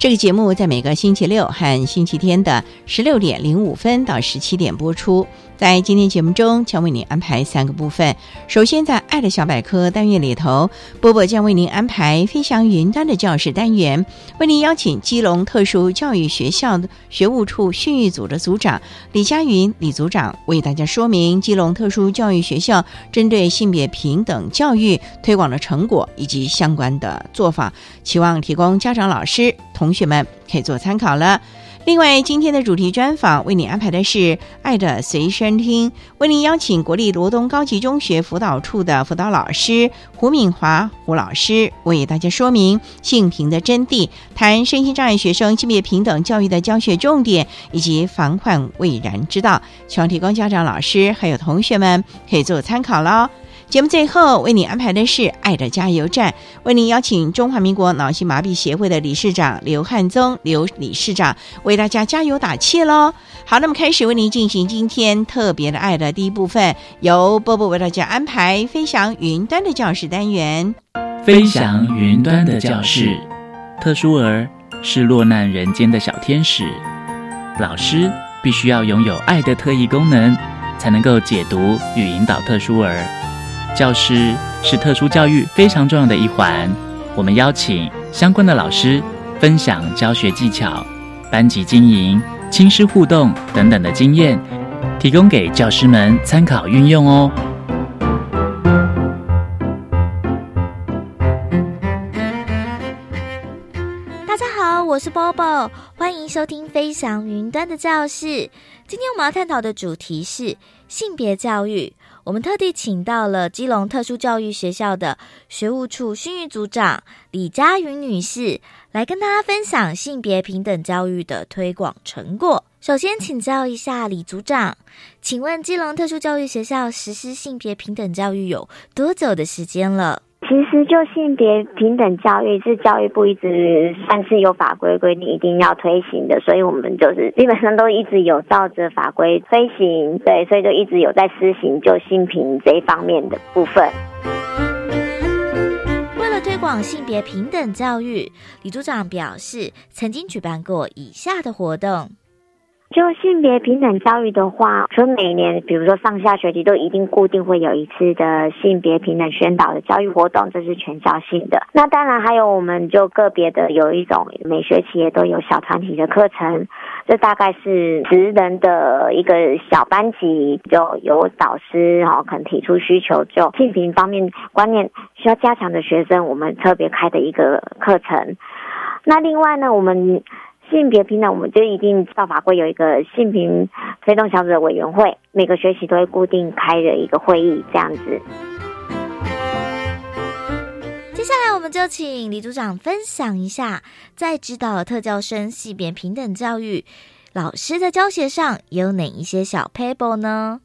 这个节目在每个星期六和星期天的十六点零五分到十七点播出。在今天节目中，将为您安排三个部分。首先，在“爱的小百科”单元里头，波波将为您安排“飞翔云端”的教室单元，为您邀请基隆特殊教育学校的学务处训育组的组长李佳云李组长为大家说明基隆特殊教育学校针对性别平等教育推广的成果以及相关的做法，期望提供家长、老师、同同学们可以做参考了。另外，今天的主题专访为你安排的是《爱的随身听》，为您邀请国立罗东高级中学辅导处的辅导老师胡敏华胡老师为大家说明性平的真谛，谈身心障碍学生性别平等教育的教学重点以及防患未然之道，希望提供家长、老师还有同学们可以做参考喽。节目最后为你安排的是《爱的加油站》，为您邀请中华民国脑性麻痹协会的理事长刘汉宗刘理事长为大家加油打气喽。好，那么开始为您进行今天特别的爱的第一部分，由波波为大家安排飞翔云端的教室单元。飞翔云端的教室，特殊儿是落难人间的小天使，老师必须要拥有爱的特异功能，才能够解读与引导特殊儿。教师是特殊教育非常重要的一环，我们邀请相关的老师分享教学技巧、班级经营、亲师互动等等的经验，提供给教师们参考运用哦。大家好，我是 Bobo，欢迎收听飞翔云端的教室。今天我们要探讨的主题是性别教育。我们特地请到了基隆特殊教育学校的学务处训育组长李佳云女士，来跟大家分享性别平等教育的推广成果。首先请教一下李组长，请问基隆特殊教育学校实施性别平等教育有多久的时间了？其实就性别平等教育是教育部一直算是有法规规定一定要推行的，所以我们就是基本上都一直有照着法规推行，对，所以就一直有在施行就性平这一方面的部分。为了推广性别平等教育，李组长表示曾经举办过以下的活动。就性别平等教育的话，说每年，比如说上下学期都一定固定会有一次的性别平等宣导的教育活动，这是全校性的。那当然还有我们就个别的有一种每学期也都有小团体的课程，这大概是职人的一个小班级，就有导师哈，可能提出需求，就性平方面观念需要加强的学生，我们特别开的一个课程。那另外呢，我们。性别平等，我们就一定照法规有一个性平推动小组的委员会，每个学期都会固定开的一个会议，这样子。接下来，我们就请李组长分享一下，在指导特教生性别平等教育，老师在教学上有哪一些小 paper 呢？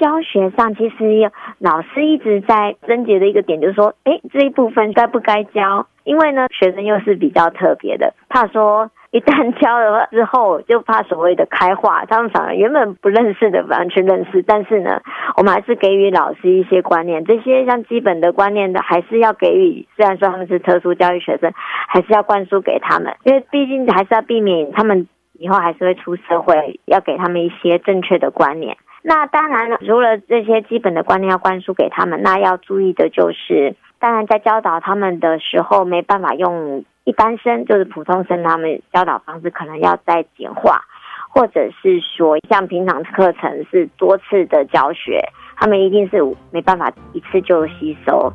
教学上其实老师一直在纠结的一个点，就是说，哎，这一部分该不该教？因为呢，学生又是比较特别的，怕说一旦 教了之后，就怕所谓的开化，他们反而原本不认识的反而去认识。但是呢，我们还是给予老师一些观念，这些像基本的观念的，还是要给予。虽然说他们是特殊教育学生，还是要灌输给他们，因为毕竟还是要避免他们以后还是会出社会，要给他们一些正确的观念。那当然了，除了这些基本的观念要灌输给他们，那要注意的就是，当然在教导他们的时候，没办法用。一般生就是普通生，他们教导方式可能要再简化，或者是说像平常课程是多次的教学，他们一定是没办法一次就吸收。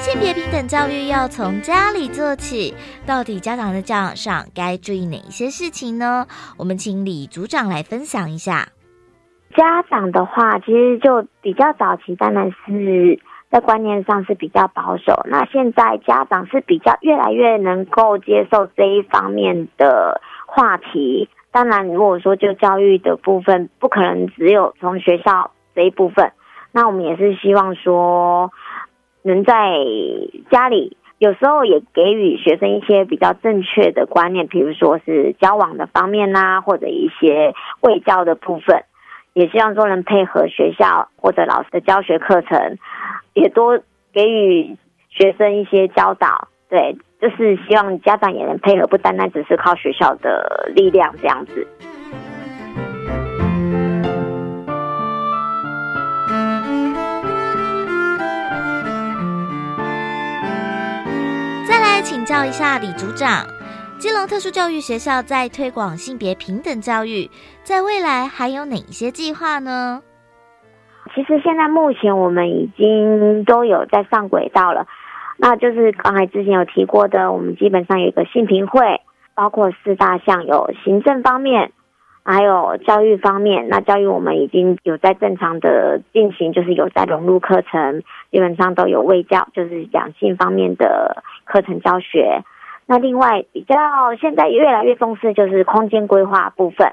性别平等教育要从家里做起，到底家长在教养上该注意哪一些事情呢？我们请李组长来分享一下。家长的话，其实就比较早期，当然是在观念上是比较保守。那现在家长是比较越来越能够接受这一方面的话题。当然，如果说就教育的部分，不可能只有从学校这一部分。那我们也是希望说，能在家里有时候也给予学生一些比较正确的观念，比如说是交往的方面呐，或者一些卫教的部分。也希望说能配合学校或者老师的教学课程，也多给予学生一些教导。对，就是希望家长也能配合，不单单只是靠学校的力量这样子。再来请教一下李组长。基隆特殊教育学校在推广性别平等教育，在未来还有哪些计划呢？其实现在目前我们已经都有在上轨道了，那就是刚才之前有提过的，我们基本上有一个性平会，包括四大项，有行政方面，还有教育方面。那教育我们已经有在正常的进行，就是有在融入课程，基本上都有卫教，就是讲性方面的课程教学。那另外比较现在越来越重视就是空间规划部分，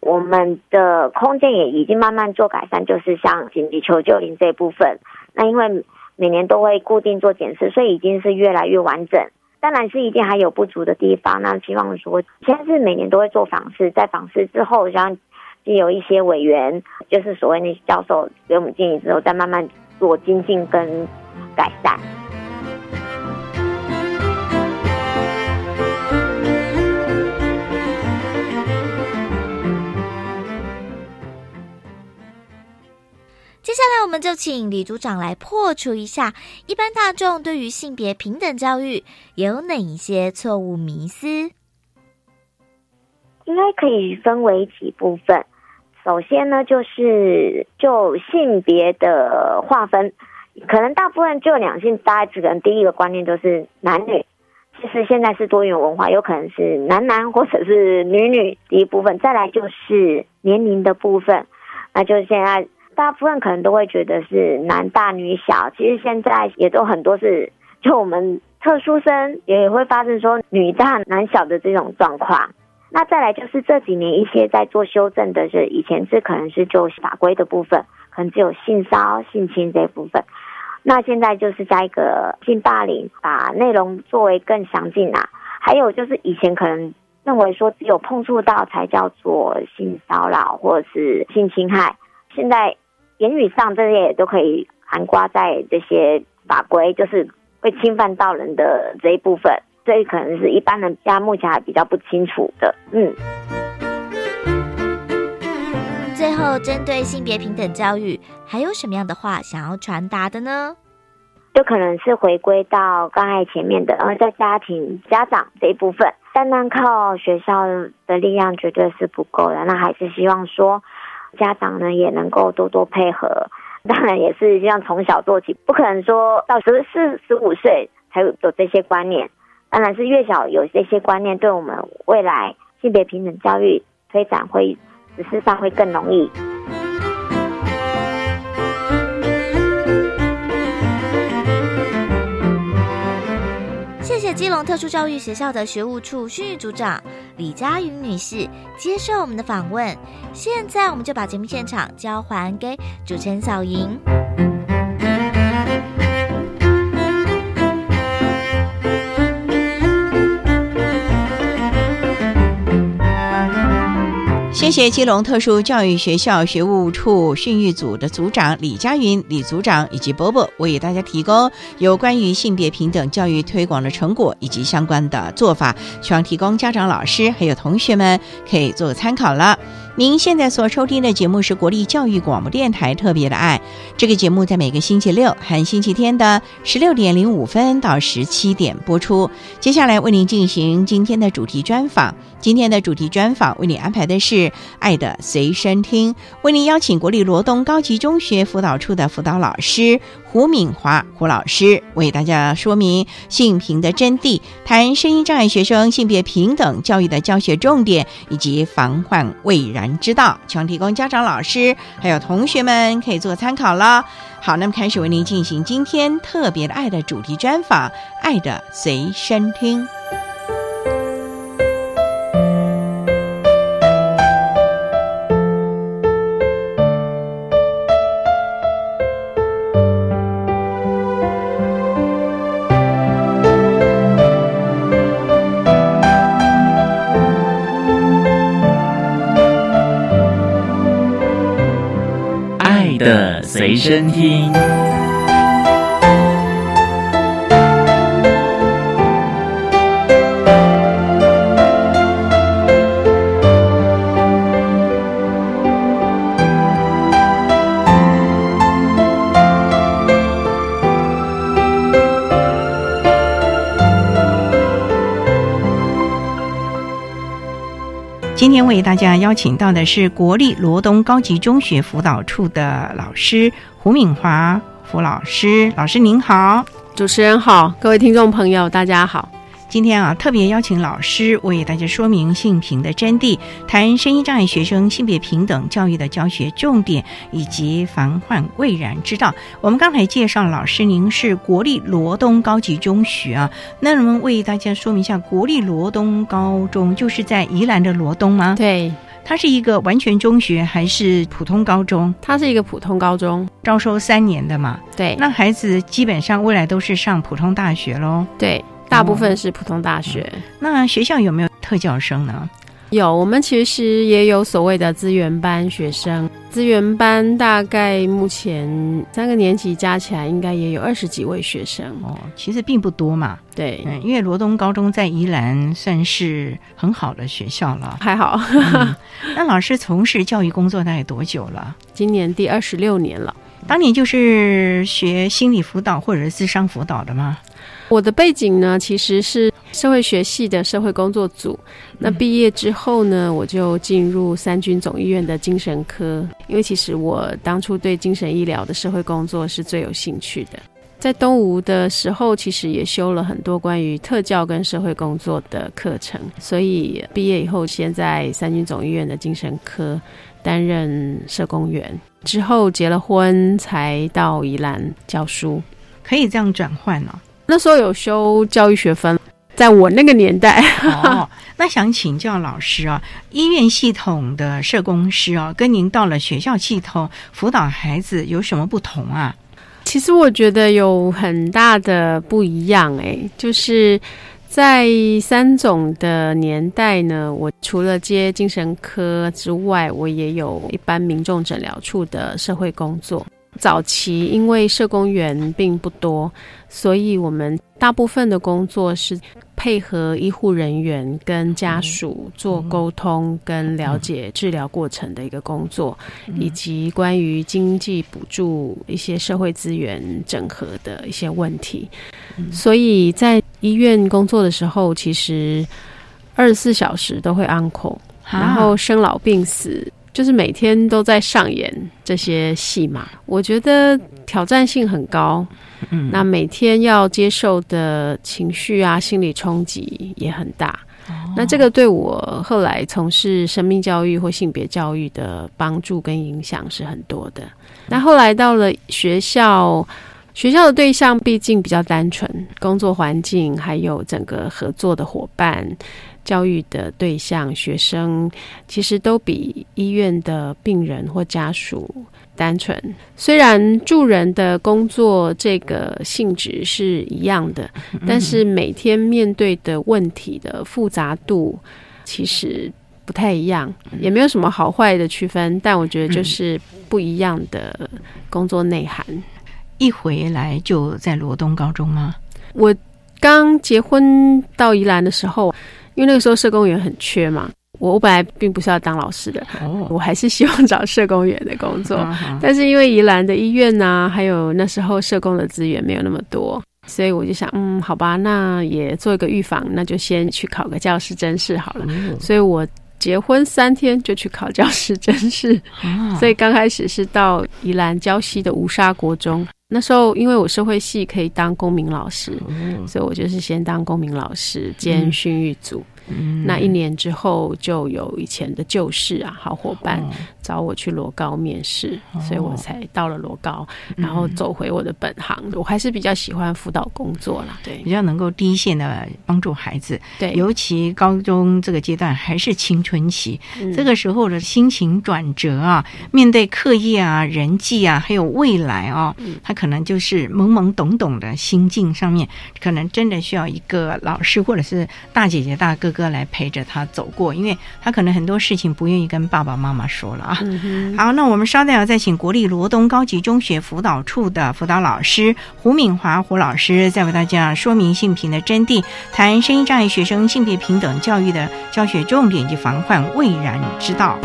我们的空间也已经慢慢做改善，就是像紧急求救铃这部分。那因为每年都会固定做检视，所以已经是越来越完整。当然是一定还有不足的地方。那希望说，现在是每年都会做访视，在访视之后，像有一些委员，就是所谓那些教授给我们建议之后，再慢慢做精进跟改善。接下来，我们就请李组长来破除一下一般大众对于性别平等教育有哪一些错误迷思。应该可以分为几部分。首先呢，就是就性别的划分，可能大部分就两性，大家只能第一个观念就是男女。其实现在是多元文化，有可能是男男或者是女女。第一部分，再来就是年龄的部分，那就是现在。大部分可能都会觉得是男大女小，其实现在也都很多是，就我们特殊生也会发生说女大男小的这种状况。那再来就是这几年一些在做修正的，是以前是可能是就法规的部分，可能只有性骚性侵这部分，那现在就是加一个性霸凌，把内容作为更详尽啊。还有就是以前可能认为说只有碰触到才叫做性骚扰或者是性侵害，现在。言语上这些也都可以含挂在这些法规，就是会侵犯到人的这一部分，这可能是一般人家目前还比较不清楚的。嗯。最后，针对性别平等教育，还有什么样的话想要传达的呢？就可能是回归到刚才前面的，然后在家庭家长这一部分，单单靠学校的力量绝对是不够的，那还是希望说。家长呢也能够多多配合，当然也是要从小做起，不可能说到十四、十五岁才有这些观念。当然是越小有这些观念，对我们未来性别平等教育推展会实施上会更容易。基隆特殊教育学校的学务处训育组长李佳云女士接受我们的访问。现在，我们就把节目现场交还给主持人小莹。谢谢基隆特殊教育学校学务处训育组的组长李佳云李组长以及波波为大家提供有关于性别平等教育推广的成果以及相关的做法，希望提供家长、老师还有同学们可以做个参考了。您现在所收听的节目是国立教育广播电台特别的爱，这个节目在每个星期六和星期天的十六点零五分到十七点播出。接下来为您进行今天的主题专访。今天的主题专访为你安排的是《爱的随身听》，为您邀请国立罗东高级中学辅导处的辅导老师胡敏华胡老师为大家说明性平的真谛，谈声音障碍学生性别平等教育的教学重点以及防患未然之道，希望提供家长、老师还有同学们可以做参考了。好，那么开始为您进行今天特别的爱的主题专访，《爱的随身听》。身听。为大家邀请到的是国立罗东高级中学辅导处的老师胡敏华胡老师，老师您好。主持人好，各位听众朋友，大家好。今天啊，特别邀请老师为大家说明性平的真谛，谈声音障碍学生性别平等教育的教学重点以及防患未然之道。我们刚才介绍老师，您是国立罗东高级中学啊，那我们为大家说明一下国立罗东高中就是在宜兰的罗东吗？对，它是一个完全中学还是普通高中？它是一个普通高中。招收三年的嘛，对，那孩子基本上未来都是上普通大学喽。对，大部分是普通大学。那学校有没有特教生呢？有，我们其实也有所谓的资源班学生。资源班大概目前三个年级加起来，应该也有二十几位学生。哦，其实并不多嘛。对，嗯，因为罗东高中在宜兰算是很好的学校了。还好。嗯 那老师从事教育工作大概多久了？今年第二十六年了。当年就是学心理辅导或者是智商辅导的吗？我的背景呢，其实是社会学系的社会工作组。那毕业之后呢，我就进入三军总医院的精神科，因为其实我当初对精神医疗的社会工作是最有兴趣的。在东吴的时候，其实也修了很多关于特教跟社会工作的课程，所以毕业以后，先在三军总医院的精神科担任社工员，之后结了婚，才到宜兰教书。可以这样转换哦。那时候有修教育学分，在我那个年代，哦，那想请教老师啊，医院系统的社工师啊，跟您到了学校系统辅导孩子有什么不同啊？其实我觉得有很大的不一样诶，就是在三种的年代呢，我除了接精神科之外，我也有一般民众诊疗处的社会工作。早期因为社工员并不多，所以我们大部分的工作是配合医护人员跟家属做沟通跟了解治疗过程的一个工作，以及关于经济补助一些社会资源整合的一些问题。所以在医院工作的时候，其实二十四小时都会 uncle，然后生老病死。就是每天都在上演这些戏码，我觉得挑战性很高。嗯，那每天要接受的情绪啊、心理冲击也很大。那这个对我后来从事生命教育或性别教育的帮助跟影响是很多的。那后来到了学校，学校的对象毕竟比较单纯，工作环境还有整个合作的伙伴。教育的对象学生其实都比医院的病人或家属单纯。虽然助人的工作这个性质是一样的，但是每天面对的问题的复杂度其实不太一样，也没有什么好坏的区分，但我觉得就是不一样的工作内涵。一回来就在罗东高中吗？我刚结婚到宜兰的时候，因为那个时候社工员很缺嘛，我我本来并不是要当老师的，我还是希望找社工员的工作，但是因为宜兰的医院呢，还有那时候社工的资源没有那么多，所以我就想，嗯，好吧，那也做一个预防，那就先去考个教师真试好了。所以我结婚三天就去考教师真试，所以刚开始是到宜兰礁溪的吴沙国中。那时候，因为我社会系可以当公民老师，所以我就是先当公民老师兼训育组。那一年之后，就有以前的旧事啊，好伙伴找我去罗高面试，所以我才到了罗高，然后走回我的本行。我还是比较喜欢辅导工作啦，对，比较能够第一线的帮助孩子。对，尤其高中这个阶段还是青春期，这个时候的心情转折啊，面对课业啊、人际啊，还有未来啊，他可能就是懵懵懂懂的心境上面，可能真的需要一个老师或者是大姐姐、大哥哥。哥来陪着他走过，因为他可能很多事情不愿意跟爸爸妈妈说了啊。好，那我们稍待要再请国立罗东高级中学辅导处的辅导老师胡敏华胡老师，再为大家说明性平的真谛，谈声音障碍学生性别平等教育的教学重点及防患未然之道。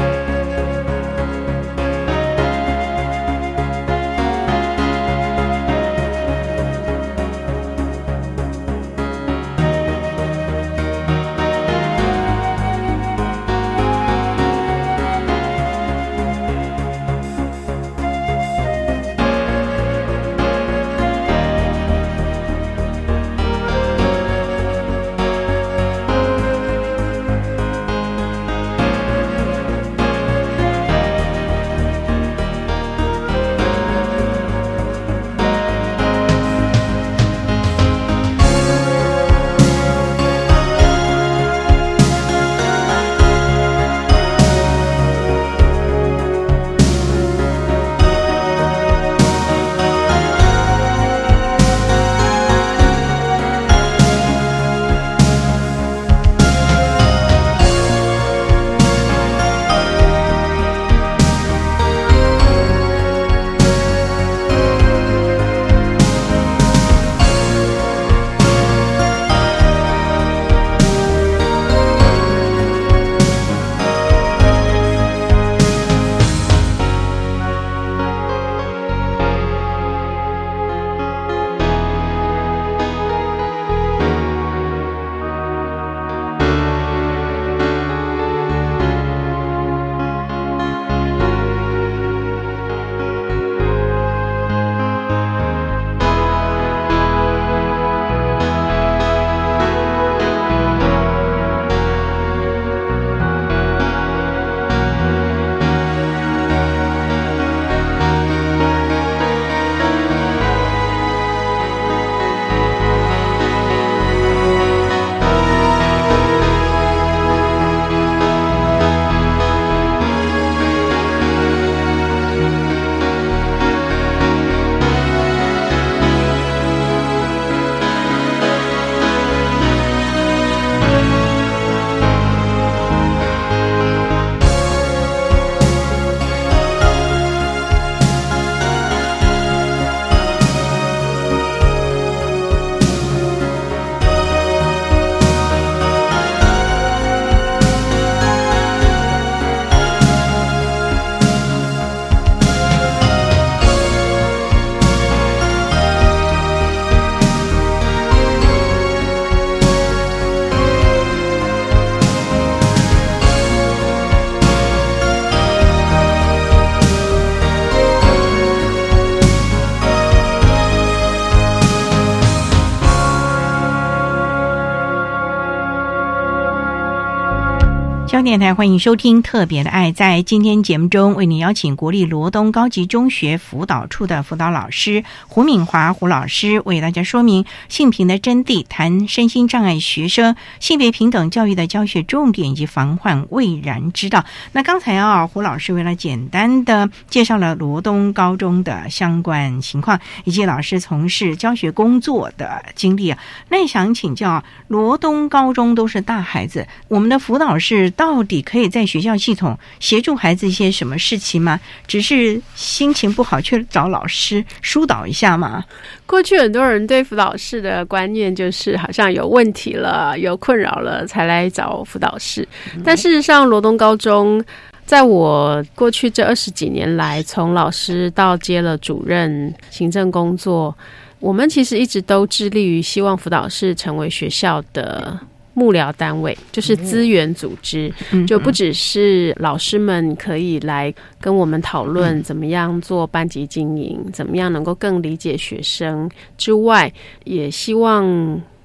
电台欢迎收听《特别的爱》。在今天节目中，为您邀请国立罗东高级中学辅导处的辅导老师胡敏华胡老师，为大家说明性平的真谛，谈身心障碍学生性别平等教育的教学重点以及防患未然之道。那刚才啊，胡老师为了简单的介绍了罗东高中的相关情况，以及老师从事教学工作的经历啊。那想请教，罗东高中都是大孩子，我们的辅导是到。到底可以在学校系统协助孩子一些什么事情吗？只是心情不好去找老师疏导一下吗？过去很多人对辅导室的观念就是好像有问题了、有困扰了才来找辅导室，但事实上，罗东高中在我过去这二十几年来，从老师到接了主任行政工作，我们其实一直都致力于希望辅导室成为学校的。幕僚单位就是资源组织，就不只是老师们可以来跟我们讨论怎么样做班级经营，怎么样能够更理解学生。之外，也希望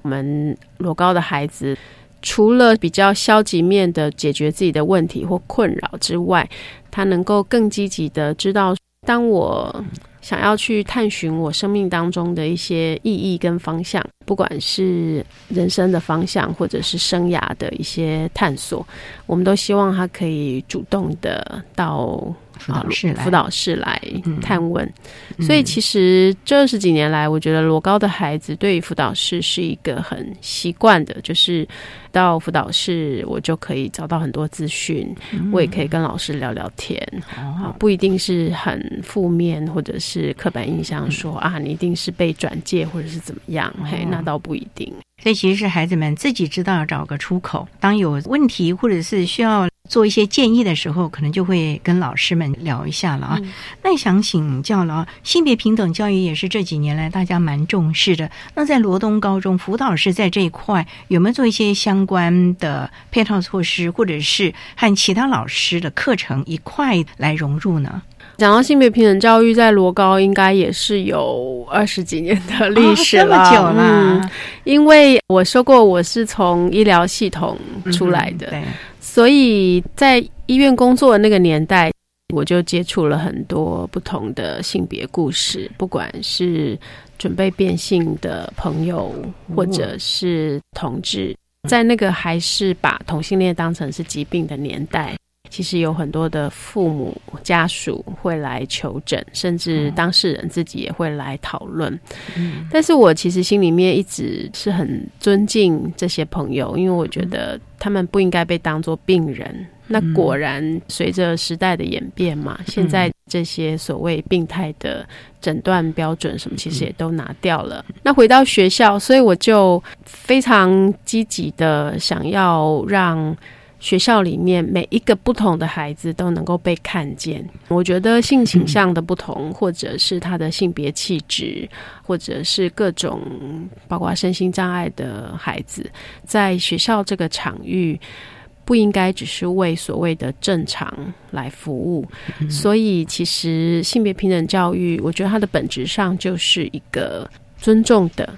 我们罗高的孩子，除了比较消极面的解决自己的问题或困扰之外，他能够更积极的知道，当我。想要去探寻我生命当中的一些意义跟方向，不管是人生的方向，或者是生涯的一些探索，我们都希望他可以主动的到。辅导室来，辅导室来探问。所以其实这二十几年来，我觉得罗高的孩子对于辅导室是一个很习惯的，就是到辅导室我就可以找到很多资讯，我也可以跟老师聊聊天。啊，不一定是很负面或者是刻板印象，说啊你一定是被转介或者是怎么样？嘿，那倒不一定。所以其实是孩子们自己知道要找个出口，当有问题或者是需要。做一些建议的时候，可能就会跟老师们聊一下了啊。那想请教了，性别平等教育也是这几年来大家蛮重视的。那在罗东高中辅导师在这一块有没有做一些相关的配套措施，或者是和其他老师的课程一块来融入呢？讲到性别平等教育，在罗高应该也是有二十几年的历史了，这么久了。因为我说过，我是从医疗系统出来的。所以在医院工作的那个年代，我就接触了很多不同的性别故事，不管是准备变性的朋友，或者是同志，在那个还是把同性恋当成是疾病的年代。其实有很多的父母家属会来求诊，甚至当事人自己也会来讨论。嗯，但是我其实心里面一直是很尊敬这些朋友，因为我觉得他们不应该被当作病人。那果然随着时代的演变嘛，现在这些所谓病态的诊断标准什么，其实也都拿掉了。那回到学校，所以我就非常积极的想要让。学校里面每一个不同的孩子都能够被看见。我觉得性倾向的不同，或者是他的性别气质，或者是各种包括身心障碍的孩子，在学校这个场域，不应该只是为所谓的正常来服务。所以，其实性别平等教育，我觉得它的本质上就是一个尊重的。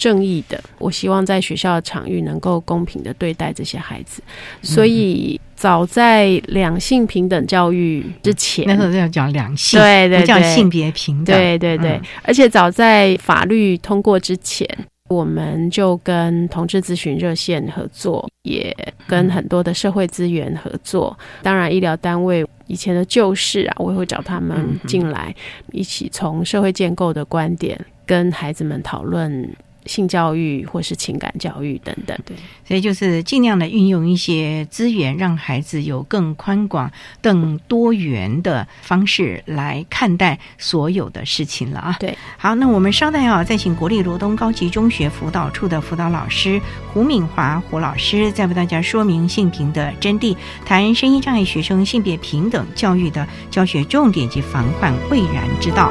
正义的，我希望在学校的场域能够公平的对待这些孩子。所以，早在两性平等教育之前，那时候要讲两性，对对，不叫性别平等，对对对。而且，早在法律通过之前，我们就跟同志咨询热线合作，也跟很多的社会资源合作。当然，医疗单位以前的旧事啊，我也会找他们进来，一起从社会建构的观点跟孩子们讨论。性教育或是情感教育等等，对，所以就是尽量的运用一些资源，让孩子有更宽广、更多元的方式来看待所有的事情了啊。对，好，那我们稍待啊，再请国立罗东高级中学辅导处的辅导老师胡敏华胡老师，再为大家说明性平的真谛，谈声音障碍学生性别平等教育的教学重点及防患未然之道。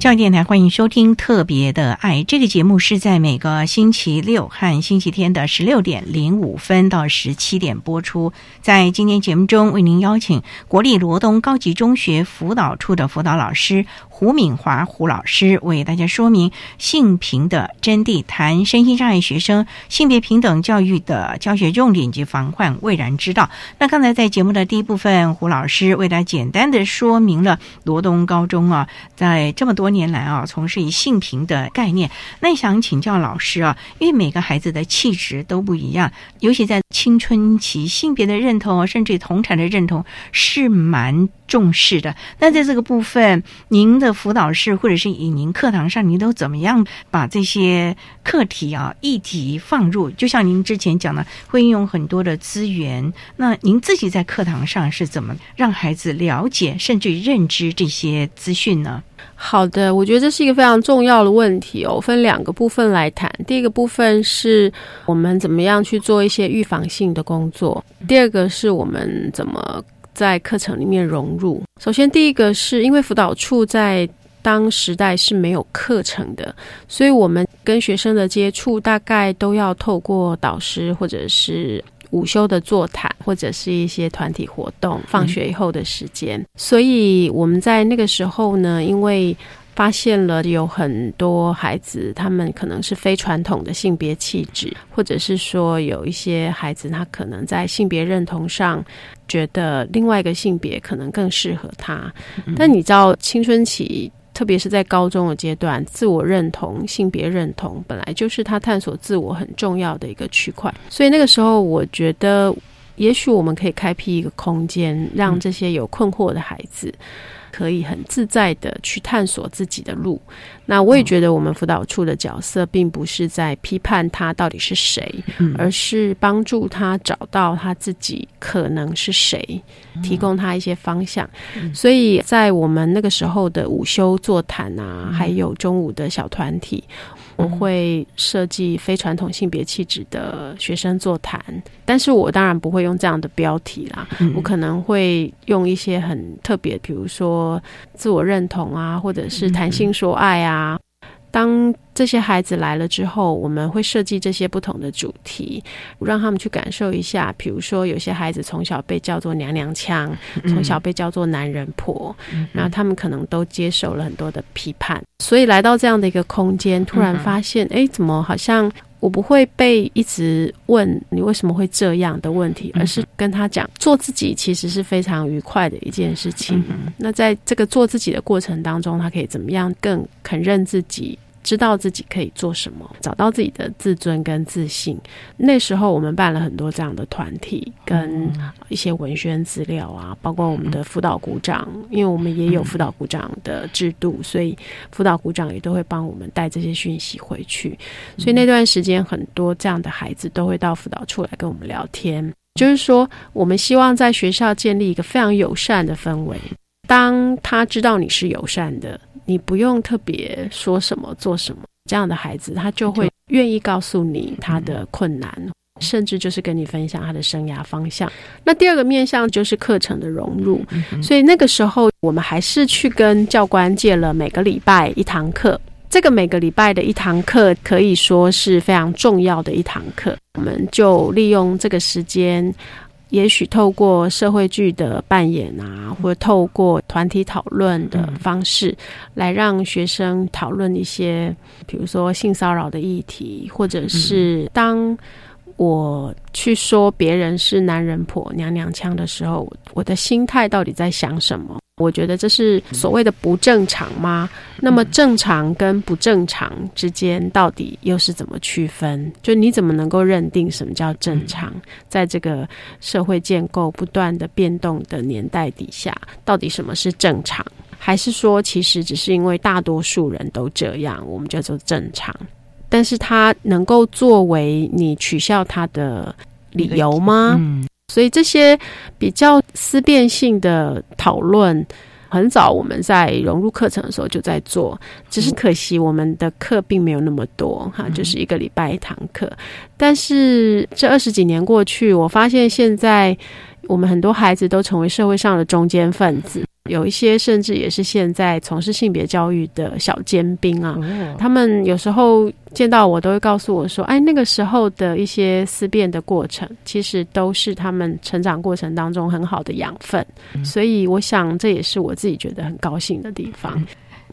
教育电台欢迎收听《特别的爱》这个节目，是在每个星期六和星期天的十六点零五分到十七点播出。在今天节目中，为您邀请国立罗东高级中学辅导处的辅导老师。胡敏华胡老师为大家说明性平的真谛，谈身心障碍学生性别平等教育的教学重点及防患未然之道。那刚才在节目的第一部分，胡老师为大家简单的说明了罗东高中啊，在这么多年来啊，从事以性平的概念。那想请教老师啊，因为每个孩子的气质都不一样，尤其在青春期，性别的认同甚至同产的认同是蛮。重视的，那在这个部分，您的辅导室或者是以您课堂上，您都怎么样把这些课题啊、议题放入？就像您之前讲的，会运用很多的资源。那您自己在课堂上是怎么让孩子了解甚至认知这些资讯呢？好的，我觉得这是一个非常重要的问题哦。分两个部分来谈，第一个部分是我们怎么样去做一些预防性的工作，第二个是我们怎么。在课程里面融入。首先，第一个是因为辅导处在当时代是没有课程的，所以我们跟学生的接触大概都要透过导师或者是午休的座谈，或者是一些团体活动，放学以后的时间。所以我们在那个时候呢，因为发现了有很多孩子，他们可能是非传统的性别气质，或者是说有一些孩子他可能在性别认同上觉得另外一个性别可能更适合他。但你知道，青春期，特别是在高中的阶段，自我认同、性别认同本来就是他探索自我很重要的一个区块。所以那个时候，我觉得也许我们可以开辟一个空间，让这些有困惑的孩子。可以很自在的去探索自己的路。那我也觉得，我们辅导处的角色并不是在批判他到底是谁，而是帮助他找到他自己可能是谁，提供他一些方向。所以在我们那个时候的午休座谈啊，还有中午的小团体。我会设计非传统性别气质的学生座谈，但是我当然不会用这样的标题啦。我可能会用一些很特别，比如说自我认同啊，或者是谈性说爱啊。当这些孩子来了之后，我们会设计这些不同的主题，让他们去感受一下。比如说，有些孩子从小被叫做娘娘腔，从小被叫做男人婆，然后他们可能都接受了很多的批判，所以来到这样的一个空间，突然发现，哎，怎么好像我不会被一直问你为什么会这样的问题，而是跟他讲，做自己其实是非常愉快的一件事情。那在这个做自己的过程当中，他可以怎么样更肯认自己？知道自己可以做什么，找到自己的自尊跟自信。那时候我们办了很多这样的团体，跟一些文宣资料啊，包括我们的辅导股长，因为我们也有辅导股长的制度，所以辅导股长也都会帮我们带这些讯息回去。所以那段时间，很多这样的孩子都会到辅导处来跟我们聊天。就是说，我们希望在学校建立一个非常友善的氛围。当他知道你是友善的。你不用特别说什么做什么，这样的孩子他就会愿意告诉你他的困难，甚至就是跟你分享他的生涯方向。那第二个面向就是课程的融入，所以那个时候我们还是去跟教官借了每个礼拜一堂课。这个每个礼拜的一堂课可以说是非常重要的一堂课，我们就利用这个时间。也许透过社会剧的扮演啊，或者透过团体讨论的方式，来让学生讨论一些，比如说性骚扰的议题，或者是当我去说别人是男人婆、娘娘腔的时候，我的心态到底在想什么？我觉得这是所谓的不正常吗？那么正常跟不正常之间到底又是怎么区分？就你怎么能够认定什么叫正常？在这个社会建构不断的变动的年代底下，到底什么是正常？还是说其实只是因为大多数人都这样，我们叫做正常？但是它能够作为你取笑他的理由吗？嗯所以这些比较思辨性的讨论，很早我们在融入课程的时候就在做，只是可惜我们的课并没有那么多哈，就是一个礼拜一堂课。但是这二十几年过去，我发现现在我们很多孩子都成为社会上的中间分子。有一些甚至也是现在从事性别教育的小尖兵啊，他们有时候见到我都会告诉我说：“哎，那个时候的一些思辨的过程，其实都是他们成长过程当中很好的养分。”所以，我想这也是我自己觉得很高兴的地方。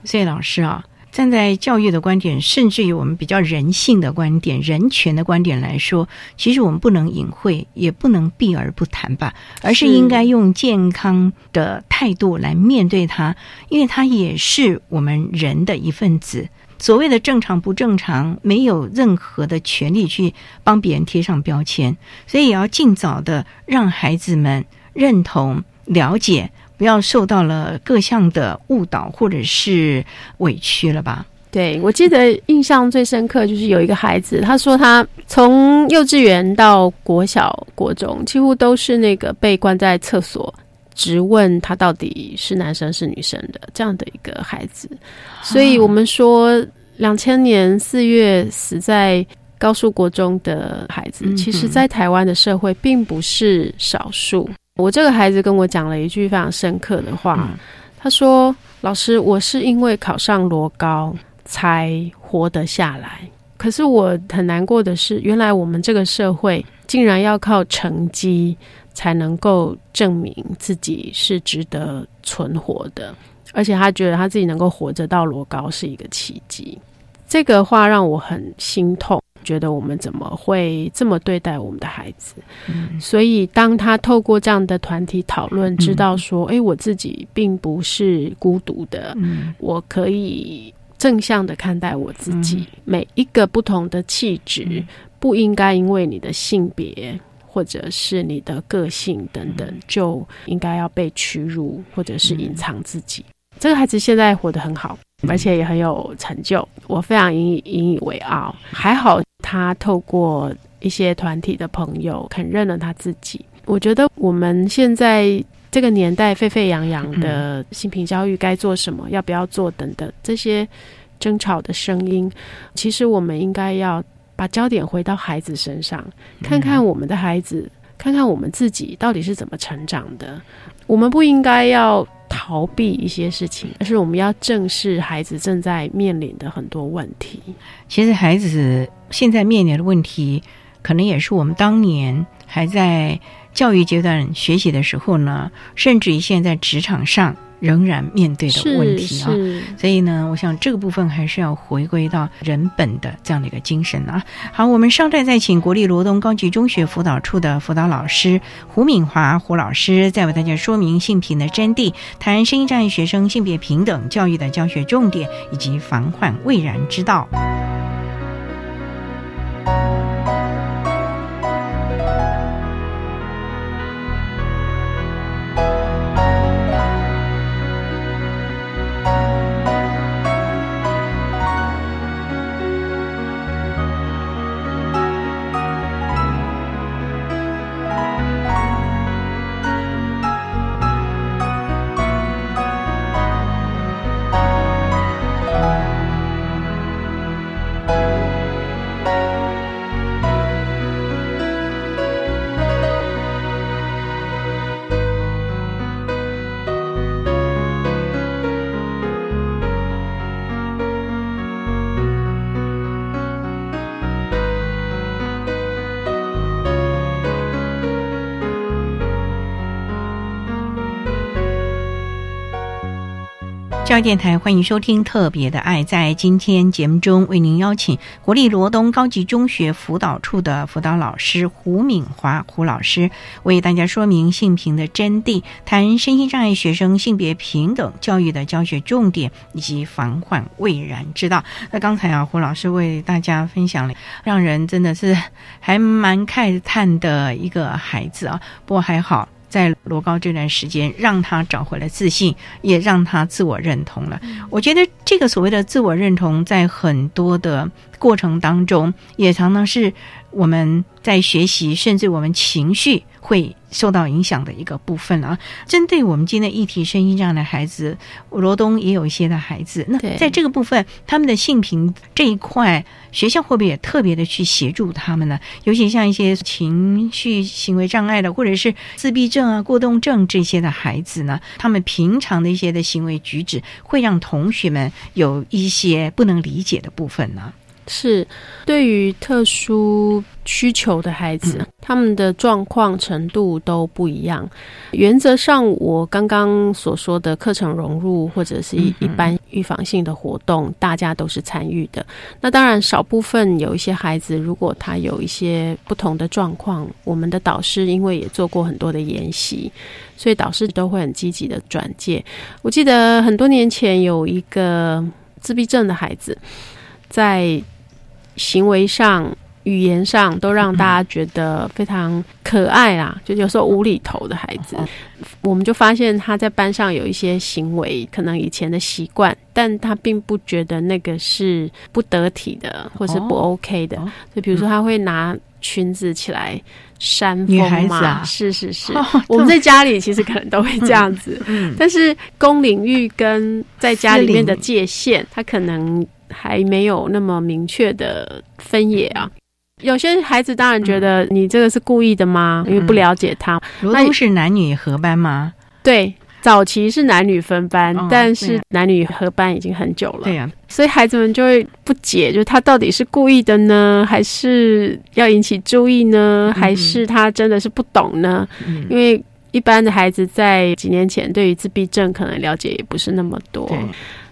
谢谢老师啊。站在教育的观点，甚至于我们比较人性的观点、人权的观点来说，其实我们不能隐晦，也不能避而不谈吧，而是应该用健康的态度来面对它，因为它也是我们人的一份子。所谓的正常不正常，没有任何的权利去帮别人贴上标签，所以也要尽早的让孩子们认同、了解。不要受到了各项的误导或者是委屈了吧？对，我记得印象最深刻就是有一个孩子，他说他从幼稚园到国小、国中，几乎都是那个被关在厕所，直问他到底是男生是女生的这样的一个孩子。所以我们说，两千年四月死在高速国中的孩子，其实在台湾的社会并不是少数。我这个孩子跟我讲了一句非常深刻的话，他说：“老师，我是因为考上罗高才活得下来。可是我很难过的是，原来我们这个社会竟然要靠成绩才能够证明自己是值得存活的，而且他觉得他自己能够活着到罗高是一个奇迹。这个话让我很心痛。”觉得我们怎么会这么对待我们的孩子？所以当他透过这样的团体讨论，知道说，哎，我自己并不是孤独的，我可以正向的看待我自己。每一个不同的气质，不应该因为你的性别或者是你的个性等等，就应该要被屈辱或者是隐藏自己。这个孩子现在活得很好，而且也很有成就，我非常引以引以为傲。还好他透过一些团体的朋友肯认了他自己。我觉得我们现在这个年代沸沸扬扬的性平教育该做什么，要不要做等等这些争吵的声音，其实我们应该要把焦点回到孩子身上，看看我们的孩子，看看我们自己到底是怎么成长的。我们不应该要。逃避一些事情，但是我们要正视孩子正在面临的很多问题。其实孩子现在面临的问题，可能也是我们当年还在教育阶段学习的时候呢，甚至于现在职场上。仍然面对的问题啊，所以呢，我想这个部分还是要回归到人本的这样的一个精神啊。好，我们稍待再请国立罗东高级中学辅导处的辅导老师胡敏华胡老师，再为大家说明性平的真谛，谈声音障碍学生性别平等教育的教学重点以及防患未然之道。教育电台欢迎收听《特别的爱》。在今天节目中，为您邀请国立罗东高级中学辅导处的辅导老师胡敏华胡老师，为大家说明性平的真谛，谈身心障碍学生性别平等教育的教学重点以及防患未然之道。那刚才啊，胡老师为大家分享了让人真的是还蛮慨叹的一个孩子啊，不过还好。在罗高这段时间，让他找回了自信，也让他自我认同了。我觉得这个所谓的自我认同，在很多的过程当中，也常常是我们在学习，甚至我们情绪。会受到影响的一个部分啊。针对我们今天议题声音这样的孩子，罗东也有一些的孩子。那在这个部分，他们的性平这一块，学校会不会也特别的去协助他们呢？尤其像一些情绪行为障碍的，或者是自闭症啊、过动症这些的孩子呢？他们平常的一些的行为举止，会让同学们有一些不能理解的部分呢？是，对于特殊需求的孩子，他们的状况程度都不一样。原则上，我刚刚所说的课程融入或者是一一般预防性的活动，大家都是参与的。那当然，少部分有一些孩子，如果他有一些不同的状况，我们的导师因为也做过很多的研习，所以导师都会很积极的转介。我记得很多年前有一个自闭症的孩子，在行为上、语言上都让大家觉得非常可爱啦，就有时候无厘头的孩子，我们就发现他在班上有一些行为，可能以前的习惯，但他并不觉得那个是不得体的，或是不 OK 的。就比如说，他会拿裙子起来扇风嘛，是是是。我们在家里其实可能都会这样子，但是公领域跟在家里面的界限，他可能。还没有那么明确的分野啊，有些孩子当然觉得你这个是故意的吗？因为不了解他。罗东是男女合班吗？对，早期是男女分班，但是男女合班已经很久了。对呀，所以孩子们就会不解，就是他到底是故意的呢，还是要引起注意呢，还是他真的是不懂呢？因为一般的孩子在几年前对于自闭症可能了解也不是那么多。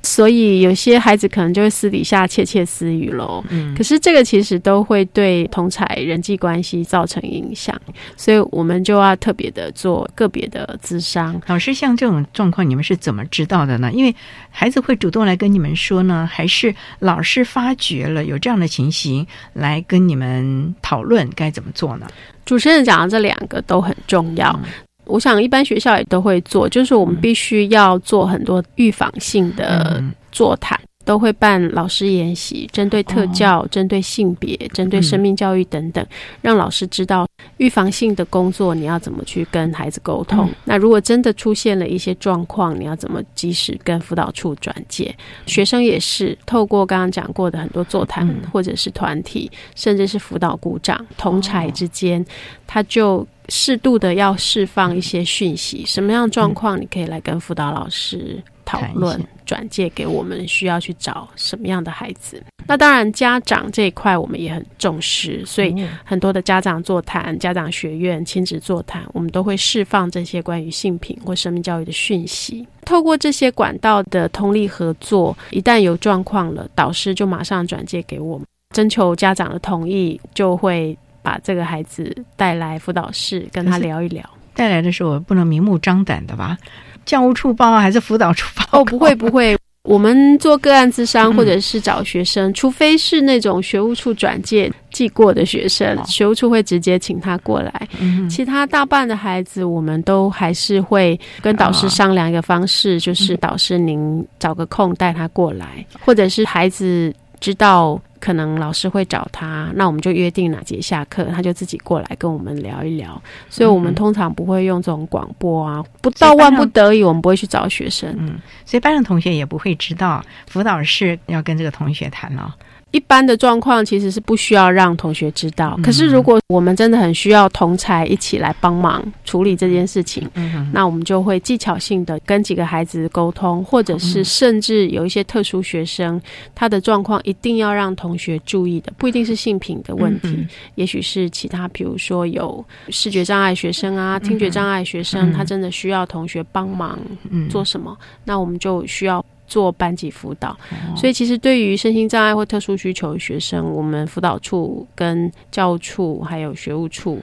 所以有些孩子可能就会私底下窃窃私语喽。嗯，可是这个其实都会对同才人际关系造成影响，所以我们就要特别的做个别的咨商。老师，像这种状况，你们是怎么知道的呢？因为孩子会主动来跟你们说呢，还是老师发觉了有这样的情形来跟你们讨论该怎么做呢？主持人讲的这两个都很重要。我想，一般学校也都会做，就是我们必须要做很多预防性的座谈。都会办老师研习，针对特教、针对性别、针对生命教育等等，让老师知道预防性的工作你要怎么去跟孩子沟通。那如果真的出现了一些状况，你要怎么及时跟辅导处转介？学生也是透过刚刚讲过的很多座谈，或者是团体，甚至是辅导鼓掌同才之间，他就适度的要释放一些讯息，什么样的状况你可以来跟辅导老师讨论，转介给我们需要去找什么样的孩子。那当然，家长这一块我们也很重视，所以很多的家长座谈、家长学院、亲子座谈，我们都会释放这些关于性品或生命教育的讯息。透过这些管道的通力合作，一旦有状况了，导师就马上转介给我们，征求家长的同意，就会把这个孩子带来辅导室跟他聊一聊。带来的时候不能明目张胆的吧？教务处报还是辅导处报？哦，不会不会。我们做个案咨商，或者是找学生，除非是那种学务处转介寄过的学生，学务处会直接请他过来。其他大半的孩子，我们都还是会跟导师商量一个方式，就是导师您找个空带他过来，或者是孩子知道。可能老师会找他，那我们就约定哪节下课，他就自己过来跟我们聊一聊。所以，我们通常不会用这种广播啊，不到万不得已，我们不会去找学生。嗯，所以班上同学也不会知道辅导室要跟这个同学谈了。一般的状况其实是不需要让同学知道，可是如果我们真的很需要同才一起来帮忙处理这件事情，那我们就会技巧性的跟几个孩子沟通，或者是甚至有一些特殊学生，他的状况一定要让同学注意的，不一定是性品的问题，也许是其他，比如说有视觉障碍学生啊、听觉障碍学生，他真的需要同学帮忙做什么，那我们就需要。做班级辅导，所以其实对于身心障碍或特殊需求的学生，我们辅导处、跟教务处、还有学务处、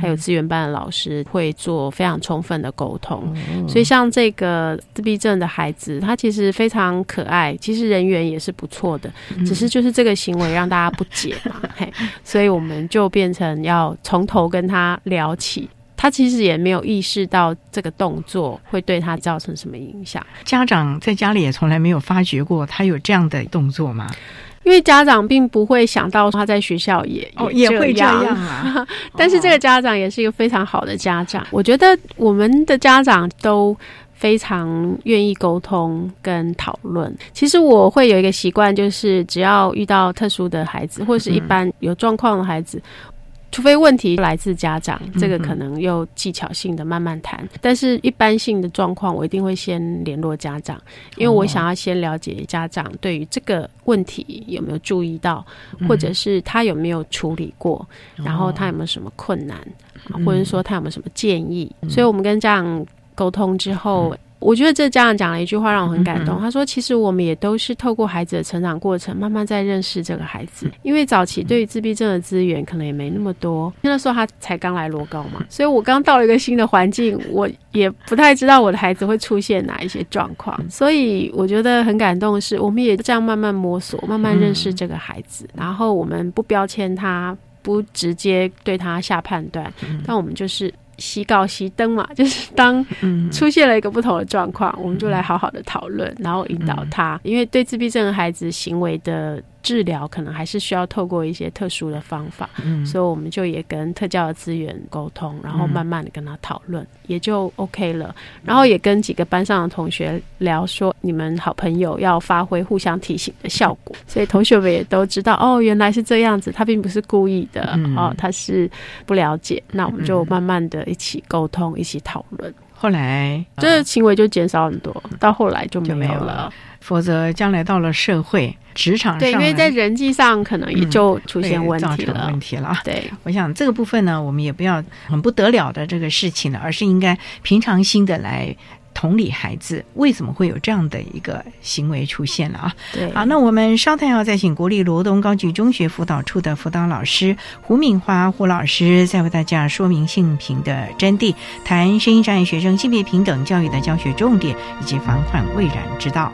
还有资源班的老师会做非常充分的沟通。所以像这个自闭症的孩子，他其实非常可爱，其实人缘也是不错的，只是就是这个行为让大家不解嘛，嘿，所以我们就变成要从头跟他聊起。他其实也没有意识到这个动作会对他造成什么影响。家长在家里也从来没有发觉过他有这样的动作吗？因为家长并不会想到他在学校也也会这样啊。但是这个家长也是一个非常好的家长。我觉得我们的家长都非常愿意沟通跟讨论。其实我会有一个习惯，就是只要遇到特殊的孩子或是一般有状况的孩子。除非问题来自家长，这个可能又技巧性的慢慢谈。但是一般性的状况，我一定会先联络家长，因为我想要先了解家长对于这个问题有没有注意到，或者是他有没有处理过，然后他有没有什么困难，或者说他有没有什么建议。所以我们跟家长沟通之后。我觉得这家长讲了一句话让我很感动。他说：“其实我们也都是透过孩子的成长过程，慢慢在认识这个孩子。因为早期对于自闭症的资源可能也没那么多，那时候他才刚来罗高嘛，所以我刚到了一个新的环境，我也不太知道我的孩子会出现哪一些状况。所以我觉得很感动的是，我们也这样慢慢摸索，慢慢认识这个孩子。然后我们不标签他，不直接对他下判断，但我们就是。”熄告熄灯嘛，就是当出现了一个不同的状况，我们就来好好的讨论，然后引导他，因为对自闭症的孩子行为的。治疗可能还是需要透过一些特殊的方法，所以我们就也跟特教的资源沟通，然后慢慢的跟他讨论，也就 OK 了。然后也跟几个班上的同学聊说，你们好朋友要发挥互相提醒的效果，所以同学们也都知道，哦，原来是这样子，他并不是故意的，哦，他是不了解。那我们就慢慢的一起沟通，一起讨论。后来这行为就减少很多，到后来就没有了。否则，将来到了社会、职场上，对，因为在人际上可能也就出现问题了。问题了，对，我想这个部分呢，我们也不要很不得了的这个事情了，而是应该平常心的来。同理，孩子为什么会有这样的一个行为出现了啊？对，好，那我们稍待要再请国立罗东高级中学辅导处的辅导老师胡敏华胡老师，再为大家说明性平的真谛，谈声音障碍学生性别平等教育的教学重点以及防患未然之道。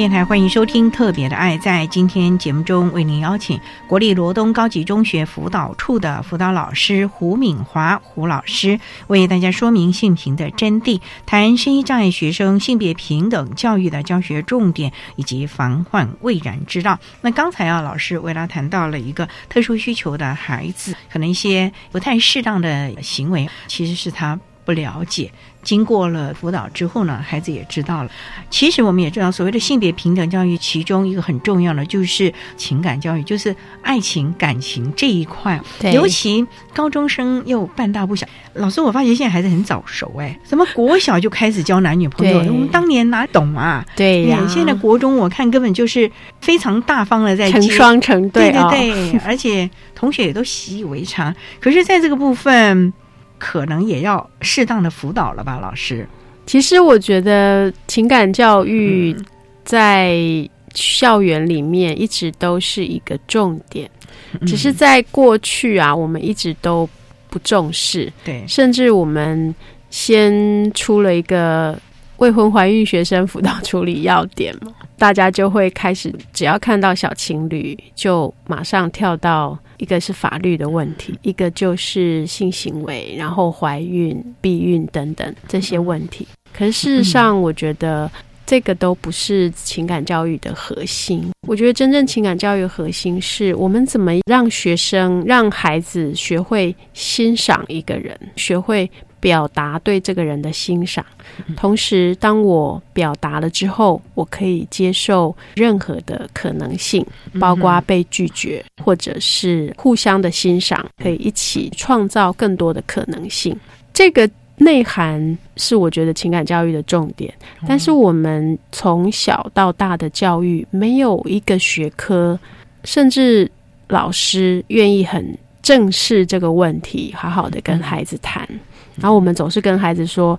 电台欢迎收听《特别的爱》。在今天节目中，为您邀请国立罗东高级中学辅导处的辅导老师胡敏华胡老师，为大家说明性平的真谛，谈身心障碍学生性别平等教育的教学重点以及防患未然之道。那刚才啊，老师为他谈到了一个特殊需求的孩子，可能一些不太适当的行为，其实是他不了解。经过了辅导之后呢，孩子也知道了。其实我们也知道，所谓的性别平等教育，其中一个很重要的就是情感教育，就是爱情、感情这一块。对尤其高中生又半大不小。老师，我发现现在孩子很早熟，哎，什么国小就开始交男女朋友，我们当年哪懂啊？对呀嗯现在国中我看根本就是非常大方的在成双成对对哦对对，而且同学也都习以为常。可是，在这个部分，可能也要适当的辅导了吧，老师？其实我觉得情感教育在校园里面一直都是一个重点，只是在过去啊，我们一直都不重视，对，甚至我们先出了一个未婚怀孕学生辅导处理要点嘛，大家就会开始只要看到小情侣，就马上跳到一个是法律的问题，一个就是性行为，然后怀孕、避孕等等这些问题。可是事实上，我觉得这个都不是情感教育的核心。我觉得真正情感教育核心是我们怎么让学生、让孩子学会欣赏一个人，学会表达对这个人的欣赏。同时，当我表达了之后，我可以接受任何的可能性，包括被拒绝，或者是互相的欣赏，可以一起创造更多的可能性。这个内涵是我觉得情感教育的重点，但是我们从小到大的教育没有一个学科，甚至老师愿意很正视这个问题，好好的跟孩子谈。然后我们总是跟孩子说。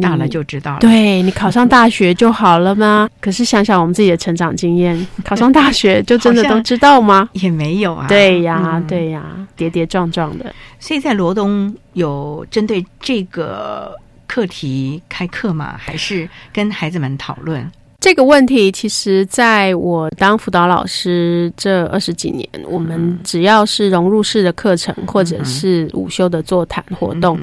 大了就知道了。对你考上大学就好了吗？可是想想我们自己的成长经验，考上大学就真的都知道吗？也没有啊。对呀，嗯对呀，跌跌撞撞的。所以在罗东有针对这个课题开课吗？还是跟孩子们讨论？这个问题，其实在我当辅导老师这二十几年，我们只要是融入式的课程，或者是午休的座谈活动，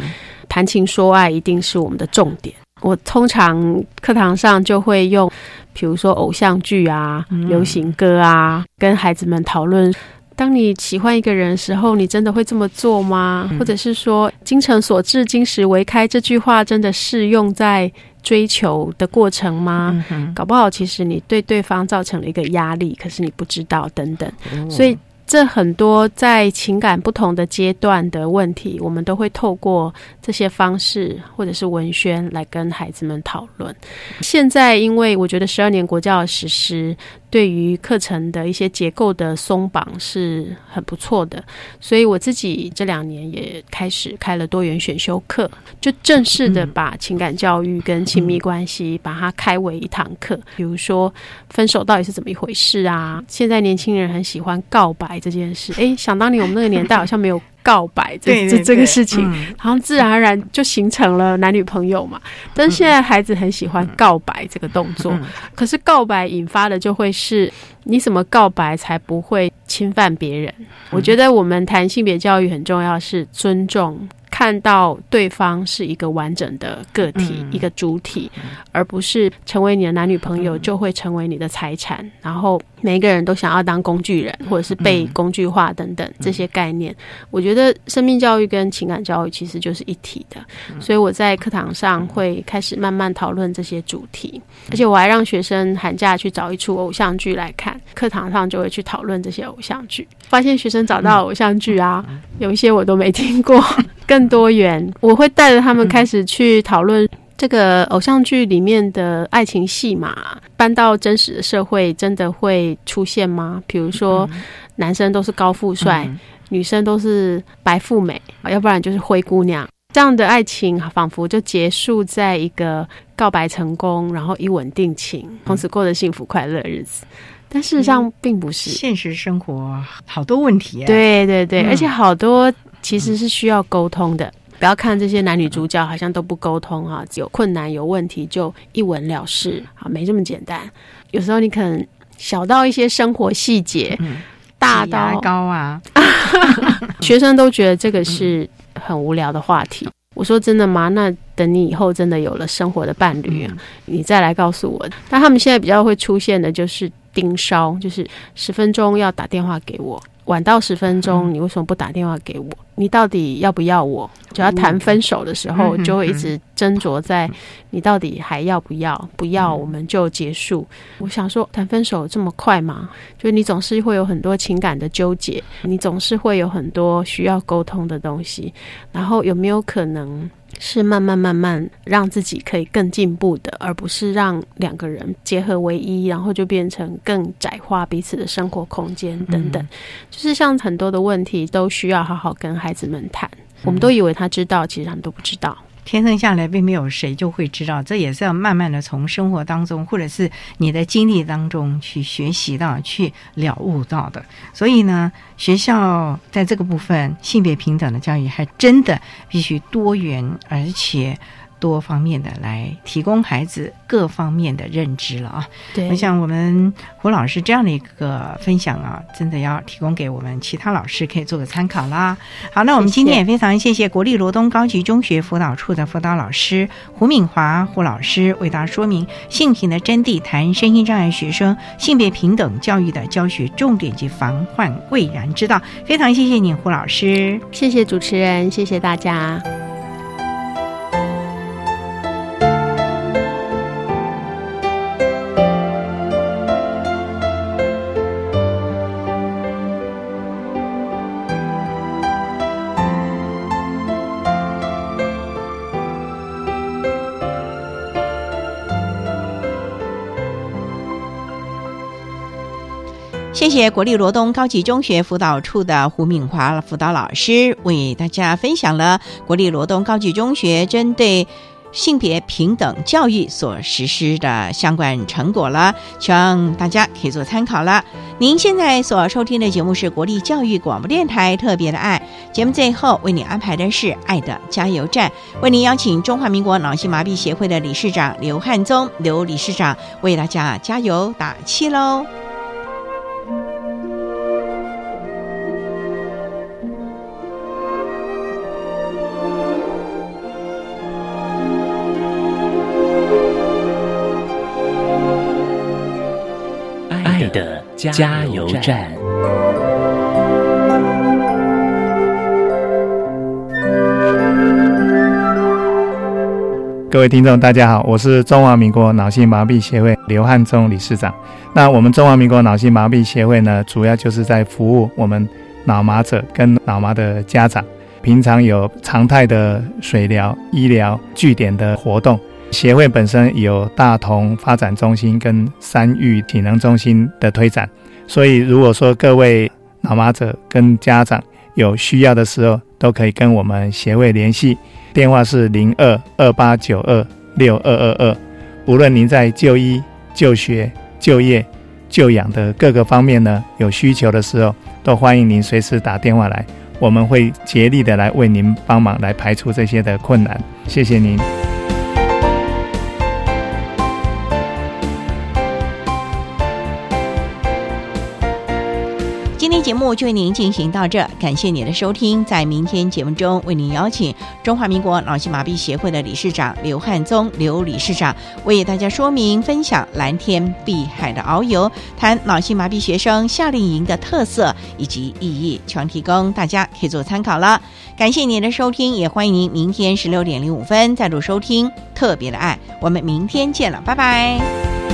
谈情说爱一定是我们的重点。我通常课堂上就会用，比如说偶像剧啊、流行歌啊，跟孩子们讨论。当你喜欢一个人的时候，你真的会这么做吗？或者是说“精诚所至，金石为开”这句话真的适用在追求的过程吗？搞不好其实你对对方造成了一个压力，可是你不知道，等等。所以这很多在情感不同的阶段的问题，我们都会透过这些方式或者是文宣来跟孩子们讨论。现在因为我觉得十二年国教的实施。对于课程的一些结构的松绑是很不错的，所以我自己这两年也开始开了多元选修课，就正式的把情感教育跟亲密关系把它开为一堂课。比如说分手到底是怎么一回事啊？现在年轻人很喜欢告白这件事，诶，想当年我们那个年代好像没有。告白这这这个事情，然后自然而然就形成了男女朋友嘛。但是现在孩子很喜欢告白这个动作，可是告白引发的就会是你怎么告白才不会侵犯别人？我觉得我们谈性别教育很重要，是尊重。看到对方是一个完整的个体，嗯。一个主体，而不是成为你的男女朋友就会成为你的财产，然后每一个人都想要当工具人，或者是被工具化等等这些概念。我觉得生命教育跟情感教育其实就是一体的，所以我在课堂上会开始慢慢讨论这些主题，而且我还让学生寒假去找一出偶像剧来看，课堂上就会去讨论这些偶像剧，发现学生找到偶像剧啊，有一些我都没听过。更多元，我会带着他们开始去讨论这个偶像剧里面的爱情戏码，搬到真实的社会真的会出现吗？比如说，男生都是高富帅，女生都是白富美，要不然就是灰姑娘。这样的爱情仿佛就结束在一个告白成功，然后一吻定情，从此过着幸福快乐的日子。但事实上并不是，现实生活好多问题、啊。对对对，嗯而且好多。其实是需要沟通的，不要看这些男女主角好像都不沟通哈，有困难有问题就一吻了事啊，没这么简单。有时候你可能小到一些生活细节，大到高啊，学生都觉得这个是很无聊的话题。我说真的吗？那等你以后真的有了生活的伴侣啊，你再来告诉我。但他们现在比较会出现的就是盯梢，就是十分钟要打电话给我。晚到十分钟，你为什么不打电话给我？你到底要不要我？只要谈分手的时候，就会一直斟酌在你到底还要不要？不要我们就结束。我想说，谈分手这么快吗？就你总是会有很多情感的纠结，你总是会有很多需要沟通的东西。然后有没有可能？是慢慢慢慢让自己可以更进步的，而不是让两个人结合为一，然后就变成更窄化彼此的生活空间等等。就是像很多的问题都需要好好跟孩子们谈。我们都以为他知道，其实他们都不知道。天生下来并没有谁就会知道，这也是要慢慢的从生活当中，或者是你的经历当中去学习到、去了悟到的。所以呢，学校在这个部分性别平等的教育，还真的必须多元，而且。多方面的来提供孩子各方面的认知了啊！对，我想我们胡老师这样的一个分享啊，真的要提供给我们其他老师可以做个参考啦。好，那我们今天也非常谢谢国立罗东高级中学辅导处的辅导老师胡敏华胡老师为大家说明性平的真谛，谈身心障碍学生性别平等教育的教学重点及防患未然之道。非常谢谢你，胡老师，谢谢主持人，谢谢大家。谢国立罗东高级中学辅导处的胡敏华辅导老师为大家分享了国立罗东高级中学针对性别平等教育所实施的相关成果了，希望大家可以做参考了。您现在所收听的节目是国立教育广播电台特别的爱节目，最后为您安排的是爱的加油站，为您邀请中华民国脑性麻痹协会的理事长刘汉宗刘理事长为大家加油打气喽。加油站。各位听众，大家好，我是中华民国脑性麻痹协会刘汉忠理事长。那我们中华民国脑性麻痹协会呢，主要就是在服务我们脑麻者跟脑麻的家长。平常有常态的水疗、医疗据点的活动。协会本身有大同发展中心跟三育体能中心的推展，所以如果说各位脑麻者跟家长有需要的时候，都可以跟我们协会联系，电话是零二二八九二六二二二。无论您在就医、就学、就业、就养的各个方面呢，有需求的时候，都欢迎您随时打电话来，我们会竭力的来为您帮忙，来排除这些的困难。谢谢您。节目就为您进行到这，感谢您的收听。在明天节目中，为您邀请中华民国脑性麻痹协会的理事长刘汉宗刘理事长为大家说明分享蓝天碧海的遨游，谈脑性麻痹学生夏令营的特色以及意义，全提供大家可以做参考了。感谢您的收听，也欢迎您明天十六点零五分再度收听特别的爱。我们明天见了，拜拜。